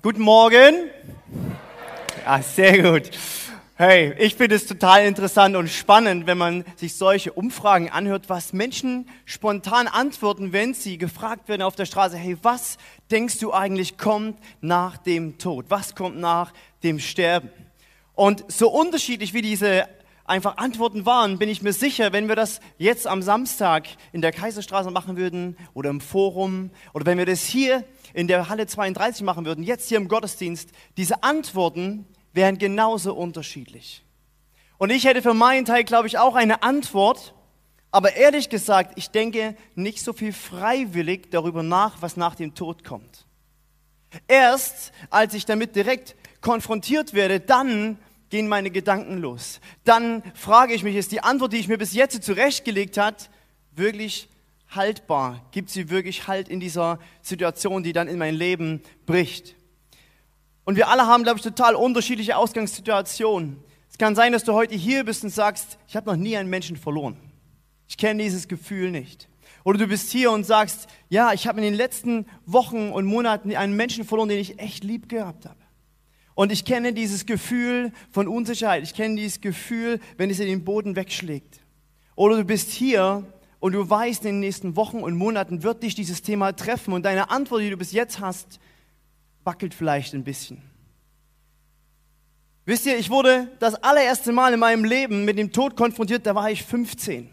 Guten Morgen. Ja, sehr gut. Hey, ich finde es total interessant und spannend, wenn man sich solche Umfragen anhört, was Menschen spontan antworten, wenn sie gefragt werden auf der Straße, hey, was denkst du eigentlich kommt nach dem Tod? Was kommt nach dem Sterben? Und so unterschiedlich wie diese einfach Antworten waren, bin ich mir sicher, wenn wir das jetzt am Samstag in der Kaiserstraße machen würden oder im Forum oder wenn wir das hier in der Halle 32 machen würden, jetzt hier im Gottesdienst, diese Antworten wären genauso unterschiedlich. Und ich hätte für meinen Teil, glaube ich, auch eine Antwort, aber ehrlich gesagt, ich denke nicht so viel freiwillig darüber nach, was nach dem Tod kommt. Erst als ich damit direkt konfrontiert werde, dann gehen meine Gedanken los. Dann frage ich mich, ist die Antwort, die ich mir bis jetzt zurechtgelegt habe, wirklich haltbar? Gibt sie wirklich Halt in dieser Situation, die dann in mein Leben bricht? Und wir alle haben, glaube ich, total unterschiedliche Ausgangssituationen. Es kann sein, dass du heute hier bist und sagst, ich habe noch nie einen Menschen verloren. Ich kenne dieses Gefühl nicht. Oder du bist hier und sagst, ja, ich habe in den letzten Wochen und Monaten einen Menschen verloren, den ich echt lieb gehabt habe. Und ich kenne dieses Gefühl von Unsicherheit. Ich kenne dieses Gefühl, wenn es in den Boden wegschlägt. Oder du bist hier und du weißt, in den nächsten Wochen und Monaten wird dich dieses Thema treffen und deine Antwort, die du bis jetzt hast, wackelt vielleicht ein bisschen. Wisst ihr, ich wurde das allererste Mal in meinem Leben mit dem Tod konfrontiert, da war ich 15.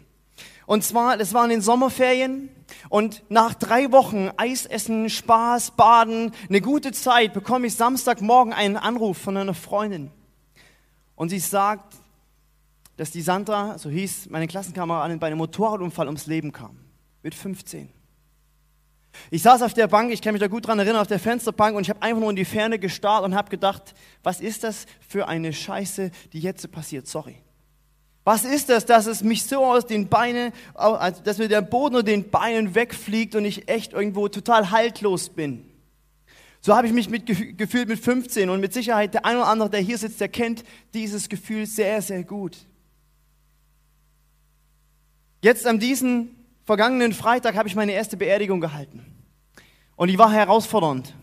Und zwar, das waren in den Sommerferien und nach drei Wochen Eisessen, Spaß, Baden, eine gute Zeit, bekomme ich Samstagmorgen einen Anruf von einer Freundin. Und sie sagt, dass die Sandra, so hieß meine Klassenkameradin, bei einem Motorradunfall ums Leben kam. Mit 15. Ich saß auf der Bank, ich kann mich da gut dran erinnern, auf der Fensterbank und ich habe einfach nur in die Ferne gestarrt und habe gedacht, was ist das für eine Scheiße, die jetzt passiert? Sorry. Was ist das, dass es mich so aus den Beinen, also dass mir der Boden unter den Beinen wegfliegt und ich echt irgendwo total haltlos bin? So habe ich mich mit, gefühlt mit 15 und mit Sicherheit der ein oder andere, der hier sitzt, der kennt dieses Gefühl sehr, sehr gut. Jetzt an diesem vergangenen Freitag habe ich meine erste Beerdigung gehalten. Und die war herausfordernd.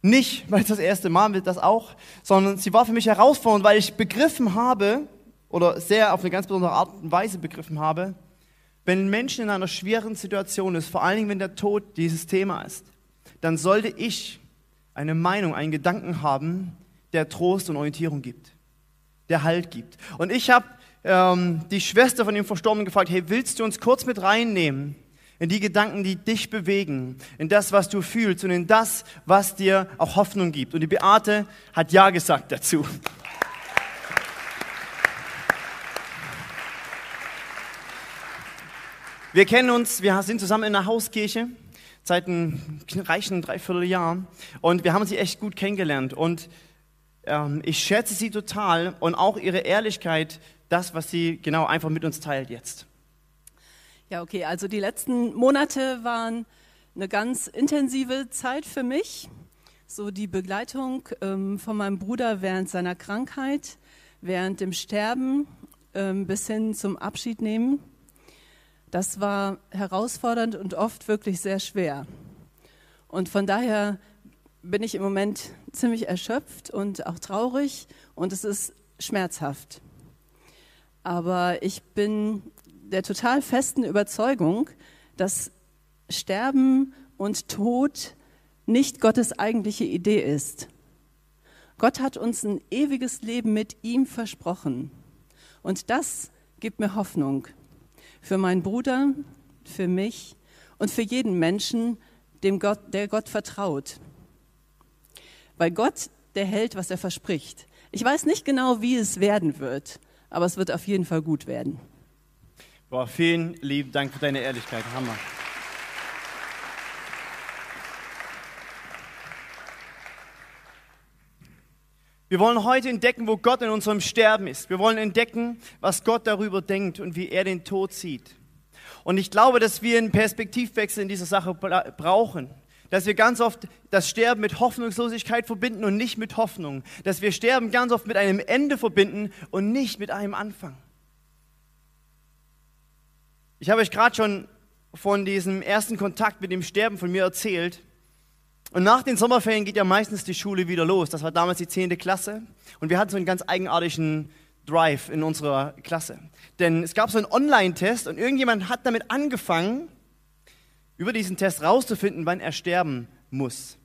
Nicht, weil es das erste Mal wird, das auch, sondern sie war für mich herausfordernd, weil ich begriffen habe, oder sehr auf eine ganz besondere Art und Weise begriffen habe, wenn ein Mensch in einer schweren Situation ist, vor allen Dingen, wenn der Tod dieses Thema ist, dann sollte ich eine Meinung, einen Gedanken haben, der Trost und Orientierung gibt, der Halt gibt. Und ich habe ähm, die Schwester von dem Verstorbenen gefragt, hey, willst du uns kurz mit reinnehmen in die Gedanken, die dich bewegen, in das, was du fühlst und in das, was dir auch Hoffnung gibt? Und die Beate hat Ja gesagt dazu. Wir kennen uns, wir sind zusammen in der Hauskirche seit einem reichen Dreivierteljahr und wir haben sie echt gut kennengelernt und ähm, ich schätze sie total und auch ihre Ehrlichkeit das, was sie genau einfach mit uns teilt jetzt. Ja, okay, also die letzten Monate waren eine ganz intensive Zeit für mich. So die Begleitung ähm, von meinem Bruder während seiner Krankheit, während dem Sterben ähm, bis hin zum Abschied nehmen. Das war herausfordernd und oft wirklich sehr schwer. Und von daher bin ich im Moment ziemlich erschöpft und auch traurig und es ist schmerzhaft. Aber ich bin der total festen Überzeugung, dass Sterben und Tod nicht Gottes eigentliche Idee ist. Gott hat uns ein ewiges Leben mit ihm versprochen. Und das gibt mir Hoffnung für meinen Bruder, für mich und für jeden Menschen, dem Gott, der Gott vertraut. Weil Gott, der hält, was er verspricht. Ich weiß nicht genau, wie es werden wird aber es wird auf jeden Fall gut werden. Boah, vielen lieben Dank für deine Ehrlichkeit. Hammer. Wir wollen heute entdecken, wo Gott in unserem Sterben ist. Wir wollen entdecken, was Gott darüber denkt und wie er den Tod sieht. Und ich glaube, dass wir einen Perspektivwechsel in dieser Sache brauchen dass wir ganz oft das Sterben mit Hoffnungslosigkeit verbinden und nicht mit Hoffnung. Dass wir Sterben ganz oft mit einem Ende verbinden und nicht mit einem Anfang. Ich habe euch gerade schon von diesem ersten Kontakt mit dem Sterben von mir erzählt. Und nach den Sommerferien geht ja meistens die Schule wieder los. Das war damals die 10. Klasse. Und wir hatten so einen ganz eigenartigen Drive in unserer Klasse. Denn es gab so einen Online-Test und irgendjemand hat damit angefangen, über diesen Test rauszufinden, wann er sterben muss.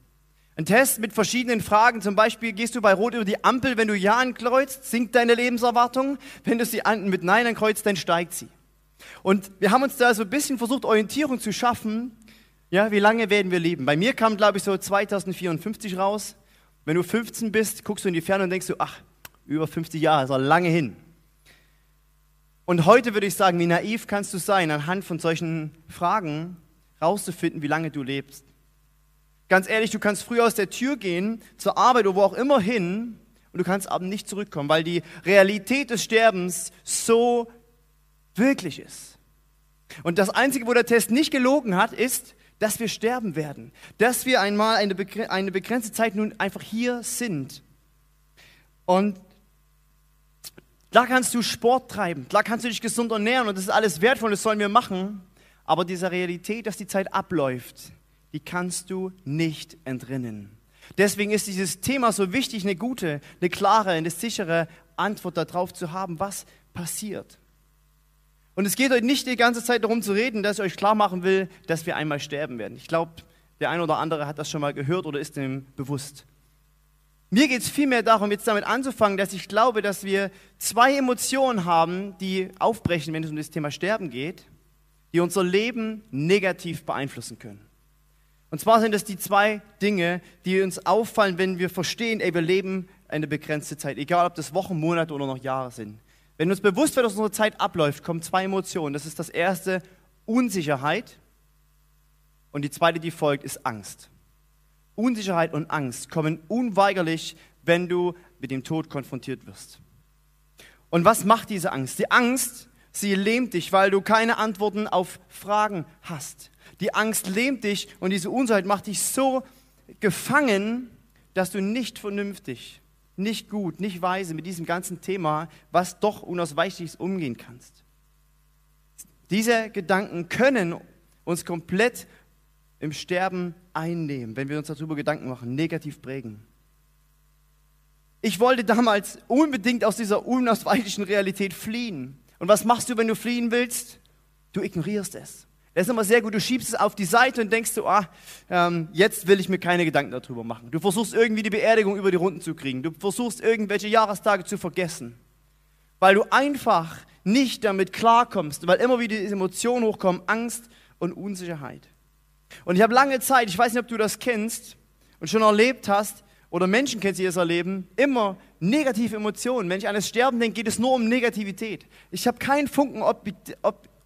Ein Test mit verschiedenen Fragen, zum Beispiel gehst du bei Rot über die Ampel, wenn du Ja ankreuzt, sinkt deine Lebenserwartung, wenn du sie mit Nein ankreuzt, dann steigt sie. Und wir haben uns da so ein bisschen versucht, Orientierung zu schaffen, ja, wie lange werden wir leben? Bei mir kam, glaube ich, so 2054 raus. Wenn du 15 bist, guckst du in die Ferne und denkst du, ach, über 50 Jahre, ist auch lange hin. Und heute würde ich sagen, wie naiv kannst du sein, anhand von solchen Fragen rauszufinden, wie lange du lebst. Ganz ehrlich, du kannst früh aus der Tür gehen, zur Arbeit oder wo auch immer hin, und du kannst abends nicht zurückkommen, weil die Realität des Sterbens so wirklich ist. Und das Einzige, wo der Test nicht gelogen hat, ist, dass wir sterben werden, dass wir einmal eine, eine begrenzte Zeit nun einfach hier sind. Und da kannst du Sport treiben, da kannst du dich gesund ernähren und das ist alles wertvoll, das sollen wir machen. Aber dieser Realität, dass die Zeit abläuft, die kannst du nicht entrinnen. Deswegen ist dieses Thema so wichtig, eine gute, eine klare, eine sichere Antwort darauf zu haben, was passiert. Und es geht euch nicht die ganze Zeit darum zu reden, dass ich euch klar machen will, dass wir einmal sterben werden. Ich glaube, der eine oder andere hat das schon mal gehört oder ist dem bewusst. Mir geht es vielmehr darum, jetzt damit anzufangen, dass ich glaube, dass wir zwei Emotionen haben, die aufbrechen, wenn es um das Thema Sterben geht, die unser Leben negativ beeinflussen können. Und zwar sind es die zwei Dinge, die uns auffallen, wenn wir verstehen, ey, wir leben eine begrenzte Zeit, egal ob das Wochen, Monate oder noch Jahre sind. Wenn uns bewusst wird, dass unsere Zeit abläuft, kommen zwei Emotionen. Das ist das erste, Unsicherheit. Und die zweite, die folgt, ist Angst. Unsicherheit und Angst kommen unweigerlich, wenn du mit dem Tod konfrontiert wirst. Und was macht diese Angst? Die Angst, sie lähmt dich, weil du keine Antworten auf Fragen hast. Die Angst lähmt dich und diese Unsicherheit macht dich so gefangen, dass du nicht vernünftig nicht gut, nicht weise mit diesem ganzen Thema, was doch unausweichlich ist, umgehen kannst. Diese Gedanken können uns komplett im Sterben einnehmen, wenn wir uns darüber Gedanken machen, negativ prägen. Ich wollte damals unbedingt aus dieser unausweichlichen Realität fliehen. Und was machst du, wenn du fliehen willst? Du ignorierst es. Das ist immer sehr gut. Du schiebst es auf die Seite und denkst du, ah, ähm, jetzt will ich mir keine Gedanken darüber machen. Du versuchst irgendwie die Beerdigung über die Runden zu kriegen. Du versuchst irgendwelche Jahrestage zu vergessen. Weil du einfach nicht damit klarkommst, weil immer wieder diese Emotionen hochkommen, Angst und Unsicherheit. Und ich habe lange Zeit, ich weiß nicht, ob du das kennst und schon erlebt hast, oder Menschen kennst, die das erleben, immer negative Emotionen. Wenn ich an das Sterben denke, geht es nur um Negativität. Ich habe keinen Funken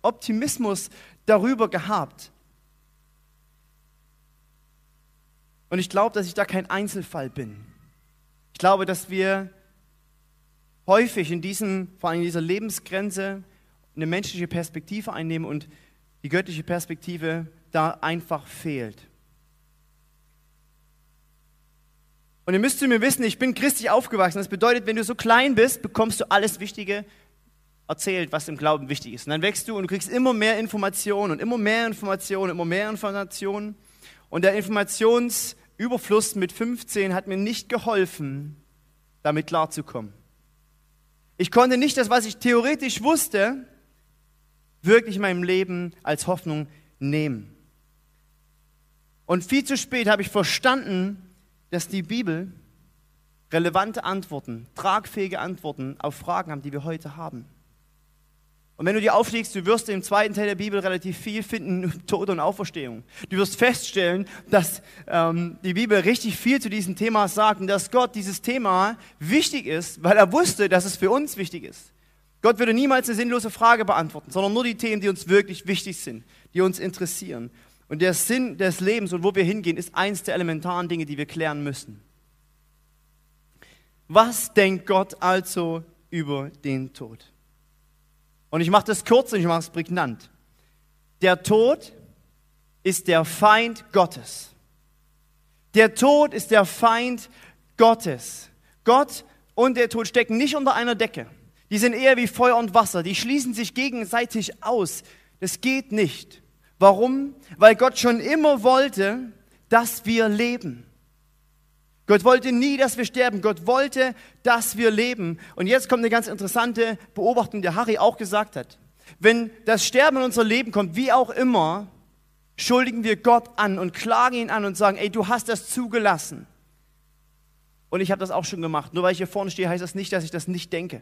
Optimismus darüber gehabt. Und ich glaube, dass ich da kein Einzelfall bin. Ich glaube, dass wir häufig in diesem, vor allem in dieser Lebensgrenze eine menschliche Perspektive einnehmen und die göttliche Perspektive da einfach fehlt. Und ihr müsst zu mir wissen, ich bin christlich aufgewachsen. Das bedeutet, wenn du so klein bist, bekommst du alles Wichtige erzählt, was im Glauben wichtig ist. Und dann wächst du und du kriegst immer mehr Informationen und immer mehr Informationen, immer mehr Informationen. Und der Informationsüberfluss mit 15 hat mir nicht geholfen, damit klarzukommen. Ich konnte nicht das, was ich theoretisch wusste, wirklich in meinem Leben als Hoffnung nehmen. Und viel zu spät habe ich verstanden, dass die Bibel relevante Antworten, tragfähige Antworten auf Fragen haben, die wir heute haben. Und wenn du dir aufschlägst, du wirst im zweiten Teil der Bibel relativ viel finden, Tod und Auferstehung. Du wirst feststellen, dass ähm, die Bibel richtig viel zu diesem Thema sagt und dass Gott dieses Thema wichtig ist, weil er wusste, dass es für uns wichtig ist. Gott würde niemals eine sinnlose Frage beantworten, sondern nur die Themen, die uns wirklich wichtig sind, die uns interessieren. Und der Sinn des Lebens und wo wir hingehen, ist eins der elementaren Dinge, die wir klären müssen. Was denkt Gott also über den Tod? Und ich mache das kurz und ich mache es prägnant. Der Tod ist der Feind Gottes. Der Tod ist der Feind Gottes. Gott und der Tod stecken nicht unter einer Decke. Die sind eher wie Feuer und Wasser. Die schließen sich gegenseitig aus. Das geht nicht. Warum? Weil Gott schon immer wollte, dass wir leben. Gott wollte nie, dass wir sterben. Gott wollte, dass wir leben. Und jetzt kommt eine ganz interessante Beobachtung, die Harry auch gesagt hat. Wenn das Sterben in unser Leben kommt, wie auch immer, schuldigen wir Gott an und klagen ihn an und sagen, ey, du hast das zugelassen. Und ich habe das auch schon gemacht. Nur weil ich hier vorne stehe, heißt das nicht, dass ich das nicht denke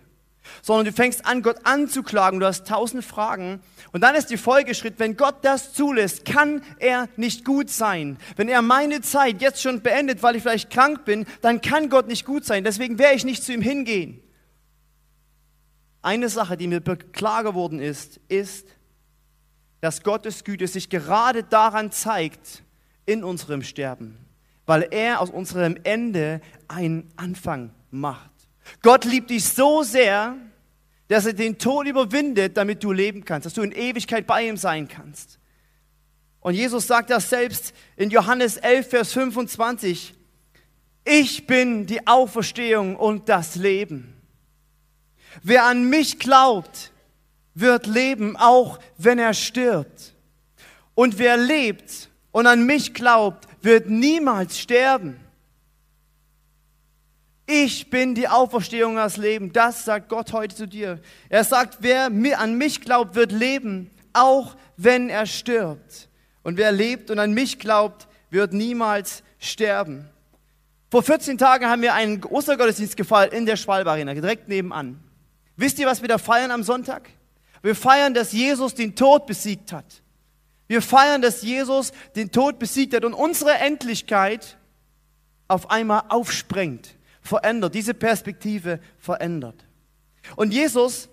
sondern du fängst an, Gott anzuklagen. Du hast tausend Fragen. Und dann ist die Folgeschritt, wenn Gott das zulässt, kann er nicht gut sein. Wenn er meine Zeit jetzt schon beendet, weil ich vielleicht krank bin, dann kann Gott nicht gut sein. Deswegen werde ich nicht zu ihm hingehen. Eine Sache, die mir klar geworden ist, ist, dass Gottes Güte sich gerade daran zeigt, in unserem Sterben, weil er aus unserem Ende einen Anfang macht. Gott liebt dich so sehr, dass er den Tod überwindet, damit du leben kannst, dass du in Ewigkeit bei ihm sein kannst. Und Jesus sagt das selbst in Johannes 11, Vers 25. Ich bin die Auferstehung und das Leben. Wer an mich glaubt, wird leben, auch wenn er stirbt. Und wer lebt und an mich glaubt, wird niemals sterben. Ich bin die Auferstehung und Leben. Das sagt Gott heute zu dir. Er sagt, wer an mich glaubt, wird leben, auch wenn er stirbt. Und wer lebt und an mich glaubt, wird niemals sterben. Vor 14 Tagen haben wir einen Ostergottesdienst gefeiert in der Schwalbe direkt nebenan. Wisst ihr, was wir da feiern am Sonntag? Wir feiern, dass Jesus den Tod besiegt hat. Wir feiern, dass Jesus den Tod besiegt hat und unsere Endlichkeit auf einmal aufsprengt verändert, diese Perspektive verändert. Und Jesus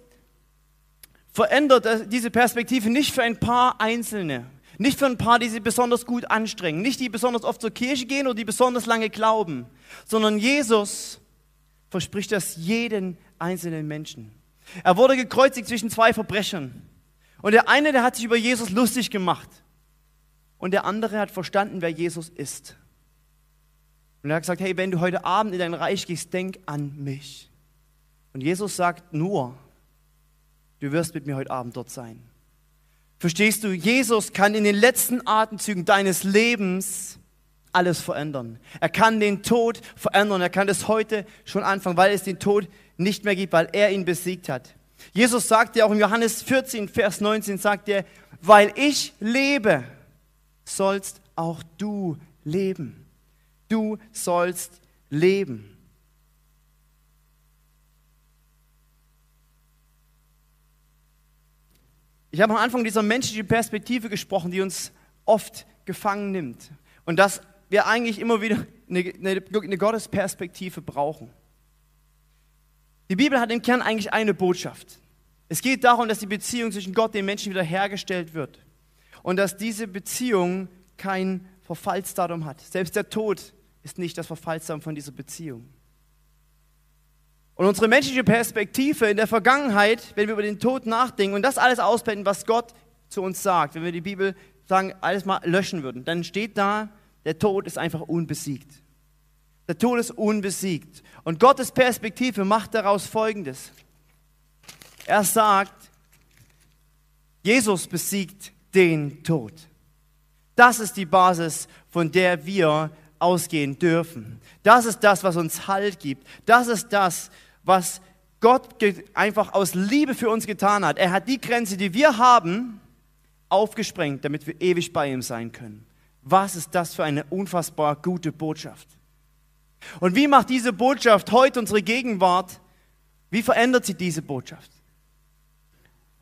verändert diese Perspektive nicht für ein paar Einzelne, nicht für ein paar, die sich besonders gut anstrengen, nicht die besonders oft zur Kirche gehen oder die besonders lange glauben, sondern Jesus verspricht das jeden einzelnen Menschen. Er wurde gekreuzigt zwischen zwei Verbrechern. Und der eine, der hat sich über Jesus lustig gemacht. Und der andere hat verstanden, wer Jesus ist. Und er hat gesagt, hey, wenn du heute Abend in dein Reich gehst, denk an mich. Und Jesus sagt nur, du wirst mit mir heute Abend dort sein. Verstehst du, Jesus kann in den letzten Atemzügen deines Lebens alles verändern. Er kann den Tod verändern. Er kann das heute schon anfangen, weil es den Tod nicht mehr gibt, weil er ihn besiegt hat. Jesus sagt ja auch in Johannes 14, Vers 19, sagt er, weil ich lebe, sollst auch du leben du sollst leben. Ich habe am Anfang dieser menschlichen Perspektive gesprochen, die uns oft gefangen nimmt. Und dass wir eigentlich immer wieder eine, eine, eine Gottesperspektive brauchen. Die Bibel hat im Kern eigentlich eine Botschaft. Es geht darum, dass die Beziehung zwischen Gott und den Menschen wiederhergestellt wird. Und dass diese Beziehung kein Verfallsdatum hat. Selbst der Tod ist nicht das Verfallsdatum von dieser Beziehung. Und unsere menschliche Perspektive in der Vergangenheit, wenn wir über den Tod nachdenken und das alles ausblenden, was Gott zu uns sagt, wenn wir die Bibel sagen, alles mal löschen würden, dann steht da, der Tod ist einfach unbesiegt. Der Tod ist unbesiegt. Und Gottes Perspektive macht daraus Folgendes. Er sagt, Jesus besiegt den Tod. Das ist die Basis, von der wir ausgehen dürfen. Das ist das, was uns Halt gibt. Das ist das, was Gott einfach aus Liebe für uns getan hat. Er hat die Grenze, die wir haben, aufgesprengt, damit wir ewig bei ihm sein können. Was ist das für eine unfassbar gute Botschaft? Und wie macht diese Botschaft heute unsere Gegenwart? Wie verändert sie diese Botschaft?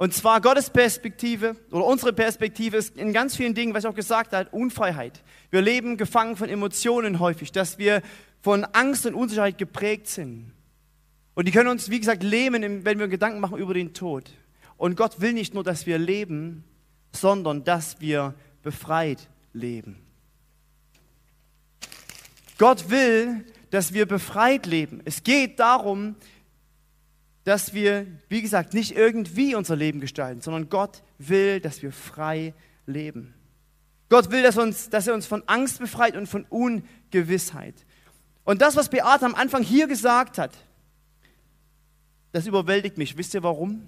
Und zwar Gottes Perspektive oder unsere Perspektive ist in ganz vielen Dingen, was ich auch gesagt habe, Unfreiheit. Wir leben gefangen von Emotionen häufig, dass wir von Angst und Unsicherheit geprägt sind. Und die können uns, wie gesagt, lähmen, wenn wir Gedanken machen über den Tod. Und Gott will nicht nur, dass wir leben, sondern dass wir befreit leben. Gott will, dass wir befreit leben. Es geht darum, dass wir, wie gesagt, nicht irgendwie unser Leben gestalten, sondern Gott will, dass wir frei leben. Gott will, dass, uns, dass er uns von Angst befreit und von Ungewissheit. Und das, was Beate am Anfang hier gesagt hat, das überwältigt mich. Wisst ihr warum?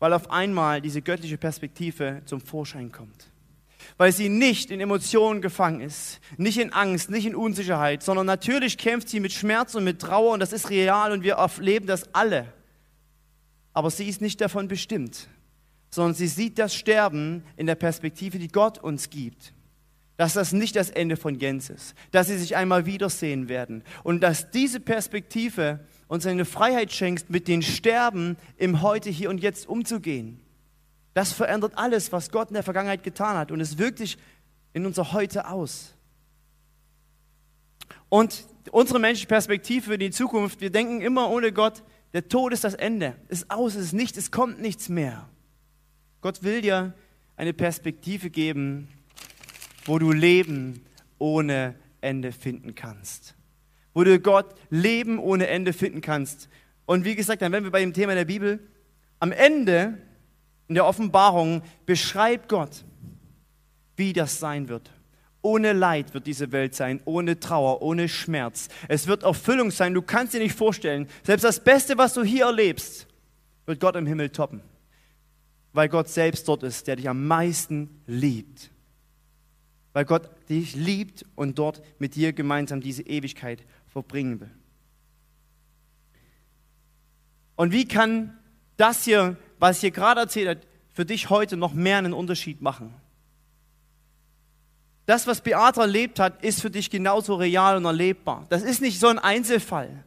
Weil auf einmal diese göttliche Perspektive zum Vorschein kommt. Weil sie nicht in Emotionen gefangen ist, nicht in Angst, nicht in Unsicherheit, sondern natürlich kämpft sie mit Schmerz und mit Trauer und das ist real und wir erleben das alle. Aber sie ist nicht davon bestimmt, sondern sie sieht das Sterben in der Perspektive, die Gott uns gibt. Dass das nicht das Ende von Jens ist, dass sie sich einmal wiedersehen werden und dass diese Perspektive uns eine Freiheit schenkt, mit den Sterben im Heute, Hier und Jetzt umzugehen. Das verändert alles, was Gott in der Vergangenheit getan hat und es wirkt sich in unser Heute aus. Und unsere menschliche Perspektive für die Zukunft, wir denken immer ohne Gott, der Tod ist das Ende, ist aus, ist nichts, es kommt nichts mehr. Gott will dir eine Perspektive geben, wo du Leben ohne Ende finden kannst. Wo du Gott Leben ohne Ende finden kannst. Und wie gesagt, dann werden wir bei dem Thema der Bibel. Am Ende in der Offenbarung beschreibt Gott, wie das sein wird. Ohne Leid wird diese Welt sein, ohne Trauer, ohne Schmerz. Es wird Erfüllung sein, du kannst dir nicht vorstellen. Selbst das Beste, was du hier erlebst, wird Gott im Himmel toppen weil Gott selbst dort ist, der dich am meisten liebt. Weil Gott dich liebt und dort mit dir gemeinsam diese Ewigkeit verbringen will. Und wie kann das hier, was ich hier gerade erzählt habe, für dich heute noch mehr einen Unterschied machen? Das, was Beata erlebt hat, ist für dich genauso real und erlebbar. Das ist nicht so ein Einzelfall,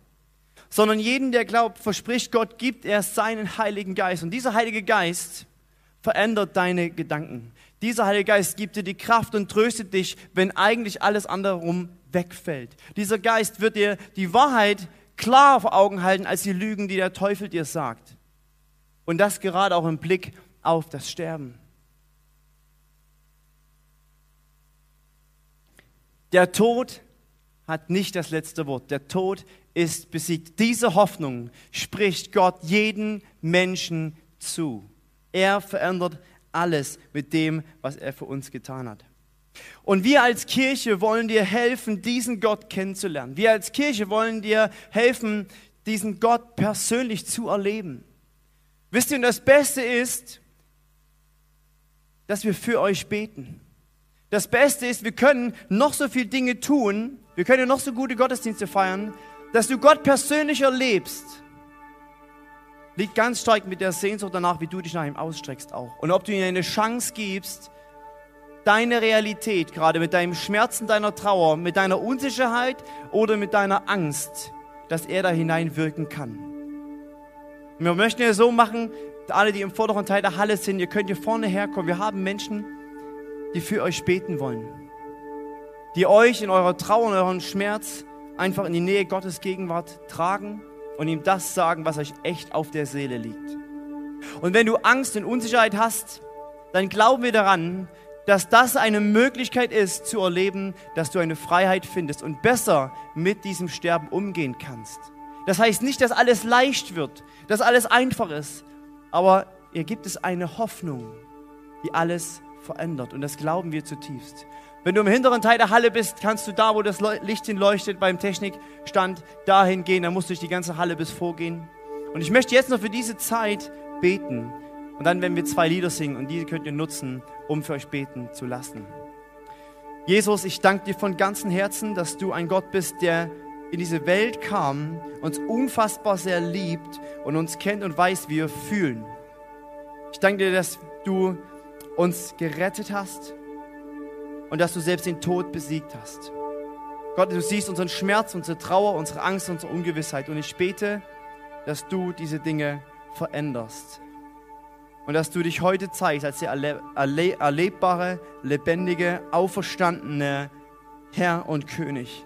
sondern jeden, der glaubt, verspricht Gott, gibt er seinen Heiligen Geist. Und dieser Heilige Geist verändert deine Gedanken. Dieser Heilige Geist gibt dir die Kraft und tröstet dich, wenn eigentlich alles andere rum wegfällt. Dieser Geist wird dir die Wahrheit klar vor Augen halten als die Lügen, die der Teufel dir sagt. Und das gerade auch im Blick auf das Sterben. Der Tod hat nicht das letzte Wort. Der Tod ist besiegt. Diese Hoffnung spricht Gott jeden Menschen zu. Er verändert alles mit dem, was er für uns getan hat. Und wir als Kirche wollen dir helfen, diesen Gott kennenzulernen. Wir als Kirche wollen dir helfen, diesen Gott persönlich zu erleben. Wisst ihr, und das Beste ist, dass wir für euch beten. Das Beste ist, wir können noch so viele Dinge tun, wir können noch so gute Gottesdienste feiern, dass du Gott persönlich erlebst liegt ganz stark mit der Sehnsucht danach, wie du dich nach ihm ausstreckst auch. Und ob du ihm eine Chance gibst, deine Realität, gerade mit deinem Schmerzen, deiner Trauer, mit deiner Unsicherheit oder mit deiner Angst, dass er da hineinwirken kann. Wir möchten ja so machen, alle, die im vorderen Teil der Halle sind, ihr könnt hier vorne herkommen. Wir haben Menschen, die für euch beten wollen. Die euch in eurer Trauer und euren Schmerz einfach in die Nähe Gottes Gegenwart tragen und ihm das sagen, was euch echt auf der Seele liegt. Und wenn du Angst und Unsicherheit hast, dann glauben wir daran, dass das eine Möglichkeit ist zu erleben, dass du eine Freiheit findest und besser mit diesem Sterben umgehen kannst. Das heißt nicht, dass alles leicht wird, dass alles einfach ist, aber hier gibt es eine Hoffnung, die alles verändert und das glauben wir zutiefst. Wenn du im hinteren Teil der Halle bist, kannst du da, wo das Licht hinleuchtet beim Technikstand, dahin gehen. Dann musst du durch die ganze Halle bis vorgehen. Und ich möchte jetzt noch für diese Zeit beten. Und dann werden wir zwei Lieder singen und diese könnt ihr nutzen, um für euch beten zu lassen. Jesus, ich danke dir von ganzem Herzen, dass du ein Gott bist, der in diese Welt kam, uns unfassbar sehr liebt und uns kennt und weiß, wie wir fühlen. Ich danke dir, dass du uns gerettet hast und dass du selbst den Tod besiegt hast. Gott, du siehst unseren Schmerz, unsere Trauer, unsere Angst, unsere Ungewissheit. Und ich bete, dass du diese Dinge veränderst. Und dass du dich heute zeigst als der erle erle erlebbare, lebendige, auferstandene Herr und König.